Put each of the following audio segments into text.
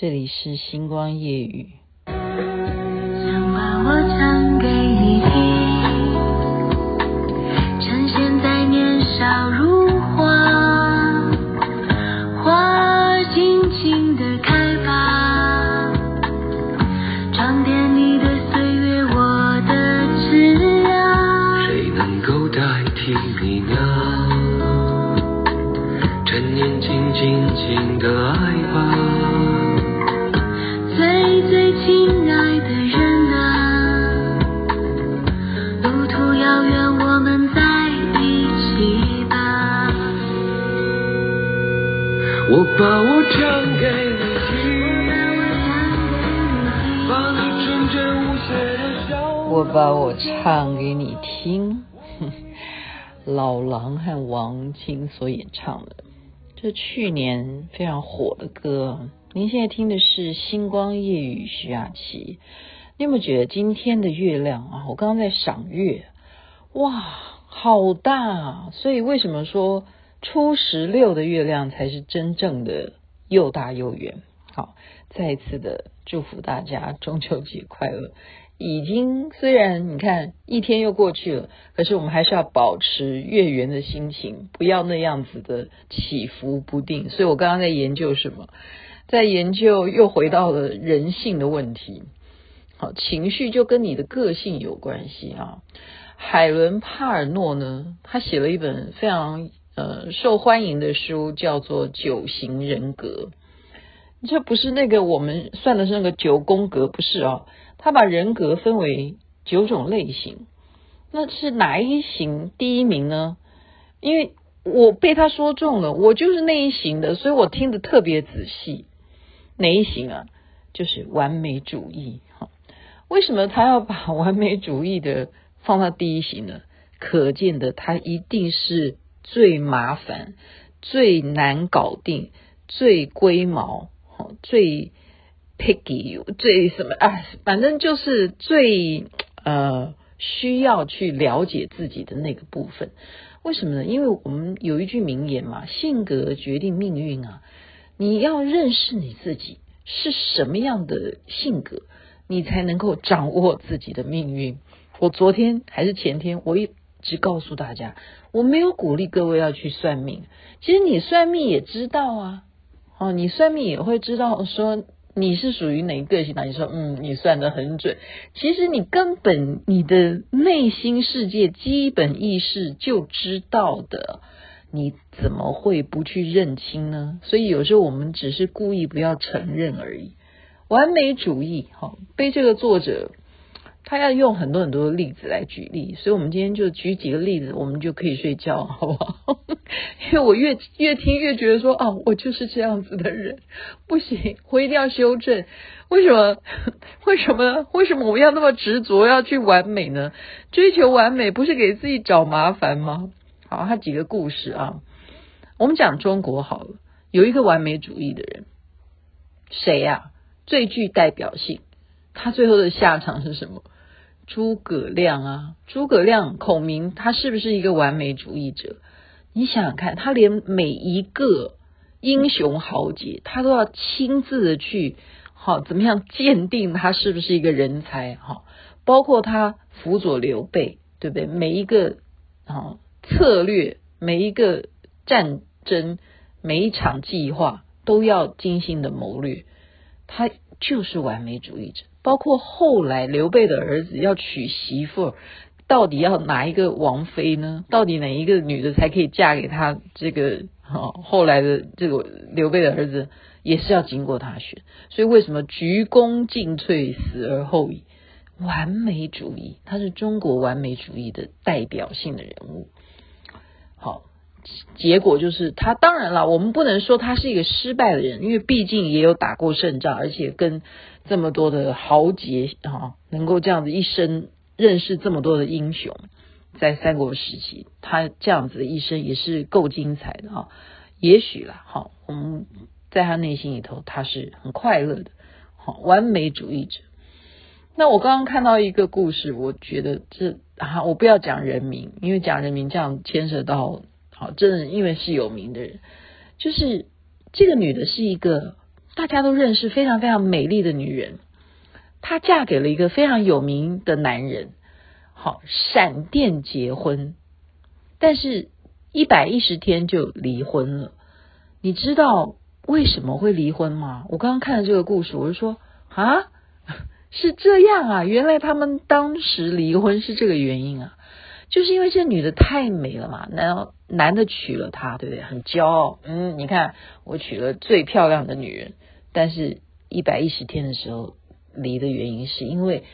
这里是星光夜雨。想把我唱给把我唱给你听，老狼和王青所演唱的，这去年非常火的歌。您现在听的是《星光夜雨》徐雅琪，你有没有觉得今天的月亮啊？我刚刚在赏月，哇，好大啊！所以为什么说初十六的月亮才是真正的又大又圆？好，再一次的祝福大家中秋节快乐！已经虽然你看一天又过去了，可是我们还是要保持月圆的心情，不要那样子的起伏不定。所以我刚刚在研究什么？在研究，又回到了人性的问题。好，情绪就跟你的个性有关系啊。海伦帕尔诺呢，他写了一本非常呃受欢迎的书，叫做《九型人格》。这不是那个我们算的是那个九宫格，不是啊。他把人格分为九种类型。那是哪一型第一名呢？因为我被他说中了，我就是那一型的，所以我听得特别仔细。哪一型啊？就是完美主义。为什么他要把 完美主义的放到第一型呢？可见的，他一定是最麻烦、最难搞定、最龟毛、最 picky、最什么啊？反正就是最呃需要去了解自己的那个部分。为什么呢？因为我们有一句名言嘛：“性格决定命运啊。”你要认识你自己是什么样的性格，你才能够掌握自己的命运。我昨天还是前天，我一直告诉大家，我没有鼓励各位要去算命。其实你算命也知道啊，哦，你算命也会知道说你是属于哪一个性。那你说，嗯，你算得很准。其实你根本你的内心世界基本意识就知道的。你怎么会不去认清呢？所以有时候我们只是故意不要承认而已。完美主义，哈，被这个作者他要用很多很多的例子来举例，所以我们今天就举几个例子，我们就可以睡觉，好不好？因为我越越听越觉得说，哦，我就是这样子的人，不行，我一定要修正。为什么？为什么？为什么我们要那么执着要去完美呢？追求完美不是给自己找麻烦吗？好，他几个故事啊。我们讲中国好了，有一个完美主义的人，谁呀、最具代表性，他最后的下场是什么？诸葛亮啊，诸葛亮，孔明，他是不是一个完美主义者？你想想看，他连每一个英雄豪杰，他都要亲自的去，好，怎么样鉴定他是不是一个人才？哈，包括他辅佐刘备，对不对？每一个，啊。策略，每一个战争，每一场计划都要精心的谋略，他就是完美主义者。包括后来刘备的儿子要娶媳妇，到底要哪一个王妃呢？到底哪一个女的才可以嫁给他？这个好，后来的这个刘备的儿子也是要经过他选。所以为什么鞠躬尽瘁，死而后已？完美主义，他是中国完美主义的代表性的人物。好，结果就是他当然了，我们不能说他是一个失败的人，因为毕竟也有打过胜仗，而且跟这么多的豪杰啊，能够这样子一生认识这么多的英雄，在三国时期，他这样子的一生也是够精彩的啊。也许啦，好，我们在他内心里头，他是很快乐的，好，完美主义者。那我刚刚看到一个故事，我觉得这啊，我不要讲人名，因为讲人名这样牵涉到好，真的因为是有名的人，就是这个女的是一个大家都认识非常非常美丽的女人，她嫁给了一个非常有名的男人，好，闪电结婚，但是一百一十天就离婚了。你知道为什么会离婚吗？我刚刚看了这个故事，我就说啊，是这样啊，原来他们当时离婚是这个原因啊。就是因为这女的太美了嘛，然后男的娶了她，对不对？很骄傲，嗯，你看我娶了最漂亮的女人，但是一百一十天的时候离的原因是因为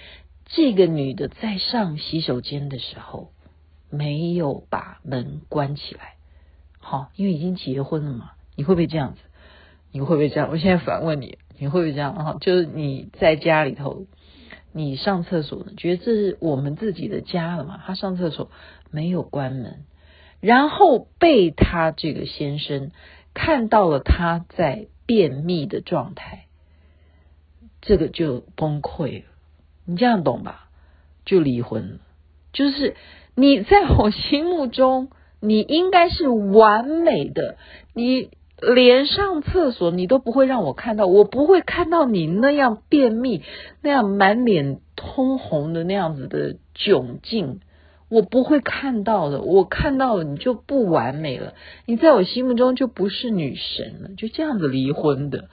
这个女的在上洗手间的时候没有把门关起来，好，因为已经结婚了嘛，你会不会这样子？你会不会这样？我现在反问你，你会不会这样？哈，就是你在家里头。你上厕所呢？觉得这是我们自己的家了嘛？他上厕所没有关门，然后被他这个先生看到了他在便秘的状态，这个就崩溃了。你这样懂吧？就离婚了。就是你在我心目中，你应该是完美的。你。连上厕所你都不会让我看到，我不会看到你那样便秘、那样满脸通红的那样子的窘境，我不会看到的。我看到了你就不完美了，你在我心目中就不是女神了，就这样子离婚的。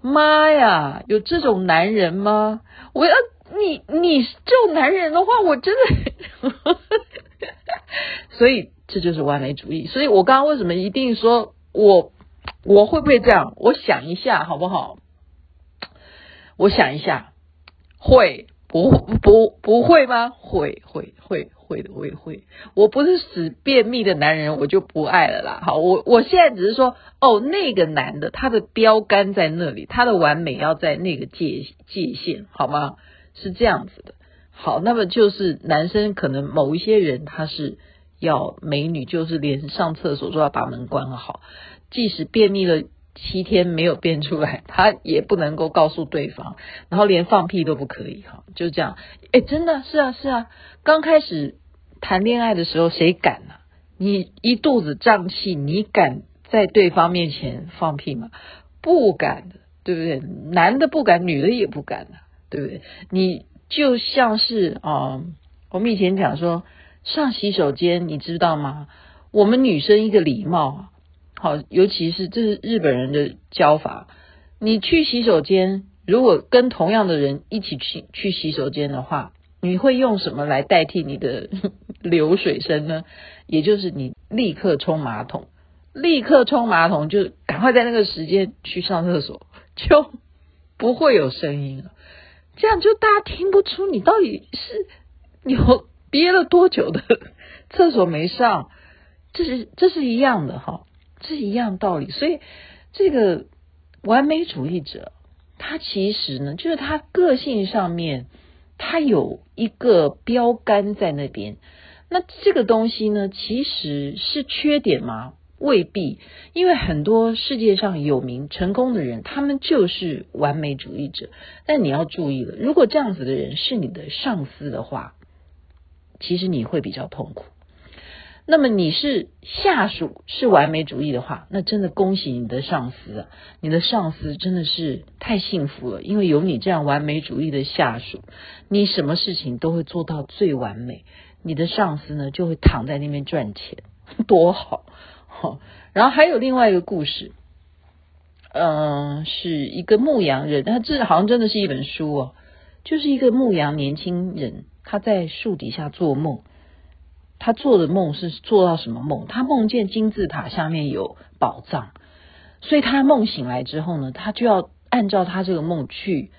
妈呀，有这种男人吗？我要你，你这种男人的话，我真的，所以这就是完美主义。所以我刚刚为什么一定说我。我会不会这样？我想一下，好不好？我想一下，会不不不会吗？会会会会的，我也会。我不是死便秘的男人，我就不爱了啦。好，我我现在只是说，哦，那个男的，他的标杆在那里，他的完美要在那个界界限，好吗？是这样子的。好，那么就是男生可能某一些人他是要美女，就是连上厕所都要把门关好。即使便秘了七天没有变出来，他也不能够告诉对方，然后连放屁都不可以哈，就这样。哎，真的是啊是啊，刚开始谈恋爱的时候谁敢呢？你一肚子胀气，你敢在对方面前放屁吗？不敢的，对不对？男的不敢，女的也不敢的，对不对？你就像是啊，我们以前讲说上洗手间，你知道吗？我们女生一个礼貌啊。好，尤其是这是日本人的教法。你去洗手间，如果跟同样的人一起去去洗手间的话，你会用什么来代替你的 流水声呢？也就是你立刻冲马桶，立刻冲马桶，就赶快在那个时间去上厕所，就不会有声音了。这样就大家听不出你到底是有憋了多久的 厕所没上，这是这是一样的哈。是一样道理，所以这个完美主义者，他其实呢，就是他个性上面，他有一个标杆在那边。那这个东西呢，其实是缺点吗？未必，因为很多世界上有名成功的人，他们就是完美主义者。但你要注意了，如果这样子的人是你的上司的话，其实你会比较痛苦。那么你是下属是完美主义的话，那真的恭喜你的上司！你的上司真的是太幸福了，因为有你这样完美主义的下属，你什么事情都会做到最完美。你的上司呢，就会躺在那边赚钱，多好！好，然后还有另外一个故事，嗯、是一个牧羊人，他这好像真的是一本书哦，就是一个牧羊年轻人，他在树底下做梦。他做的梦是做到什么梦？他梦见金字塔下面有宝藏，所以他梦醒来之后呢，他就要按照他这个梦去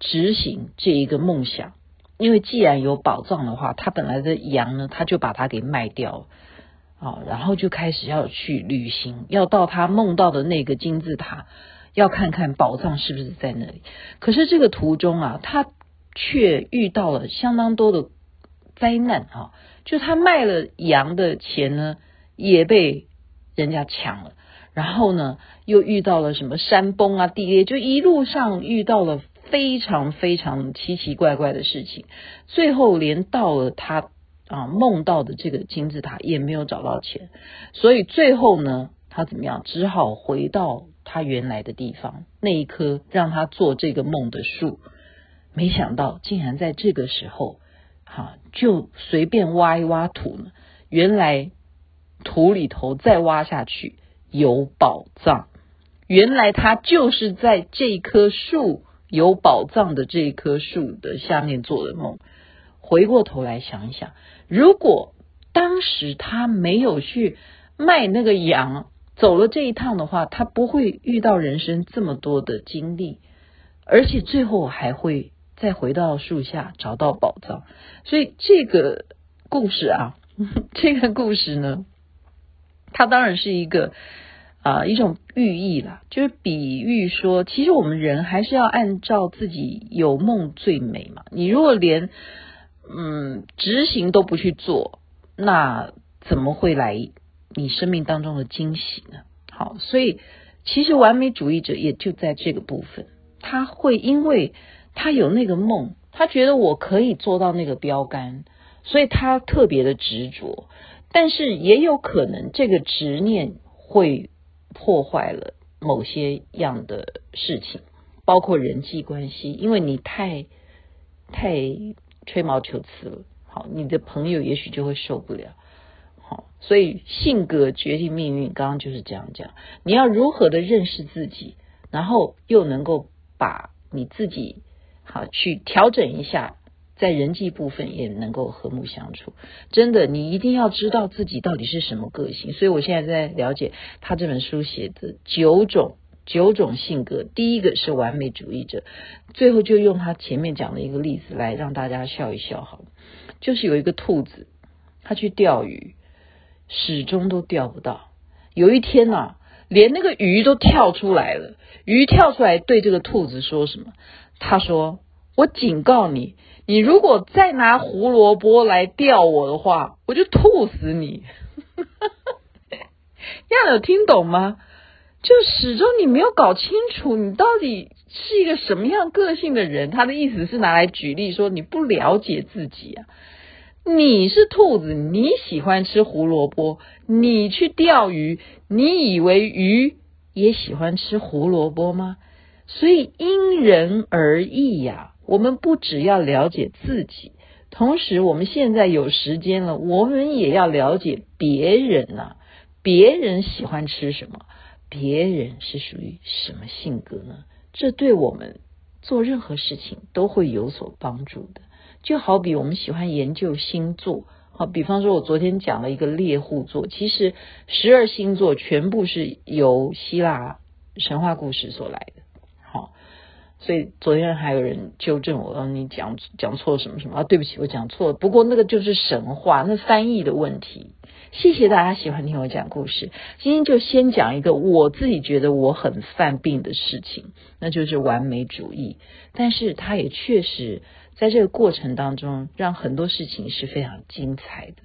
执行这一个梦想。因为既然有宝藏的话，他本来的羊呢，他就把它给卖掉啊，然后就开始要去旅行，要到他梦到的那个金字塔，要看看宝藏是不是在那里。可是这个途中啊，他却遇到了相当多的灾难啊。就他卖了羊的钱呢，也被人家抢了，然后呢，又遇到了什么山崩啊、地裂，就一路上遇到了非常非常奇奇怪怪的事情，最后连到了他啊梦到的这个金字塔也没有找到钱，所以最后呢，他怎么样，只好回到他原来的地方，那一棵让他做这个梦的树。没想到竟然在这个时候，哈，就随便挖一挖土呢，原来土里头再挖下去有宝藏。原来他就是在这棵树有宝藏的这棵树的下面做的梦。回过头来想一想，如果当时他没有去卖那个羊，走了这一趟的话，他不会遇到人生这么多的经历，而且最后还会再回到树下找到宝藏。所以这个故事啊，这个故事呢，它当然是一个。啊，一种寓意啦，就是比喻说，其实我们人还是要按照自己有梦最美嘛。你如果连嗯执行都不去做，那怎么会来你生命当中的惊喜呢？好，所以其实完美主义者也就在这个部分，他会因为他有那个梦，他觉得我可以做到那个标杆，所以他特别的执着。但是也有可能这个执念会。破坏了某些样的事情，包括人际关系，因为你太太吹毛求疵了。好，你的朋友也许就会受不了。好，所以性格决定命运，刚刚就是这样讲。你要如何的认识自己，然后又能够把你自己好去调整一下。在人际部分也能够和睦相处，真的，你一定要知道自己到底是什么个性。所以我现在在了解他这本书写的九种九种性格，第一个是完美主义者，最后就用他前面讲的一个例子来让大家笑一笑，好，就是有一个兔子，他去钓鱼，始终都钓不到。有一天啊，连那个鱼都跳出来了，鱼跳出来对这个兔子说什么？他说：“我警告你。”你如果再拿胡萝卜来钓我的话，我就吐死你！要有听懂吗？就始终你没有搞清楚你到底是一个什么样个性的人。他的意思是拿来举例说，你不了解自己啊。你是兔子，你喜欢吃胡萝卜，你去钓鱼，你以为鱼也喜欢吃胡萝卜吗？所以因人而异呀。我们不只要了解自己，同时我们现在有时间了，我们也要了解别人呐、别人喜欢吃什么？别人是属于什么性格呢？这对我们做任何事情都会有所帮助的。就好比我们喜欢研究星座，好，比方说我昨天讲了一个猎户座，其实十二星座全部是由希腊神话故事所来的。所以昨天还有人纠正我，让你讲讲错什么什么啊？对不起，我讲错了。不过那个就是神话，那翻译的问题。谢谢大家喜欢听我讲故事。今天就先讲一个我自己觉得我很犯病的事情，那就是完美主义。但是它也确实在这个过程当中，让很多事情是非常精彩的。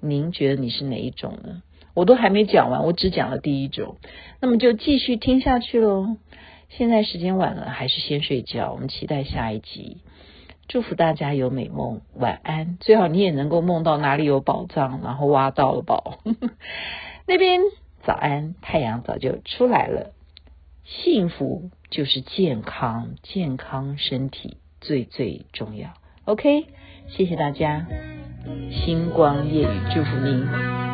您觉得你是哪一种呢？我都还没讲完，我只讲了第一种，那么就继续听下去喽。现在时间晚了，还是先睡觉。我们期待下一集，祝福大家有美梦，晚安。最好你也能够梦到哪里有宝藏，然后挖到了宝。那边早安，太阳早就出来了。幸福就是健康，健康身体最最重要。OK，谢谢大家，星光夜雨祝福您。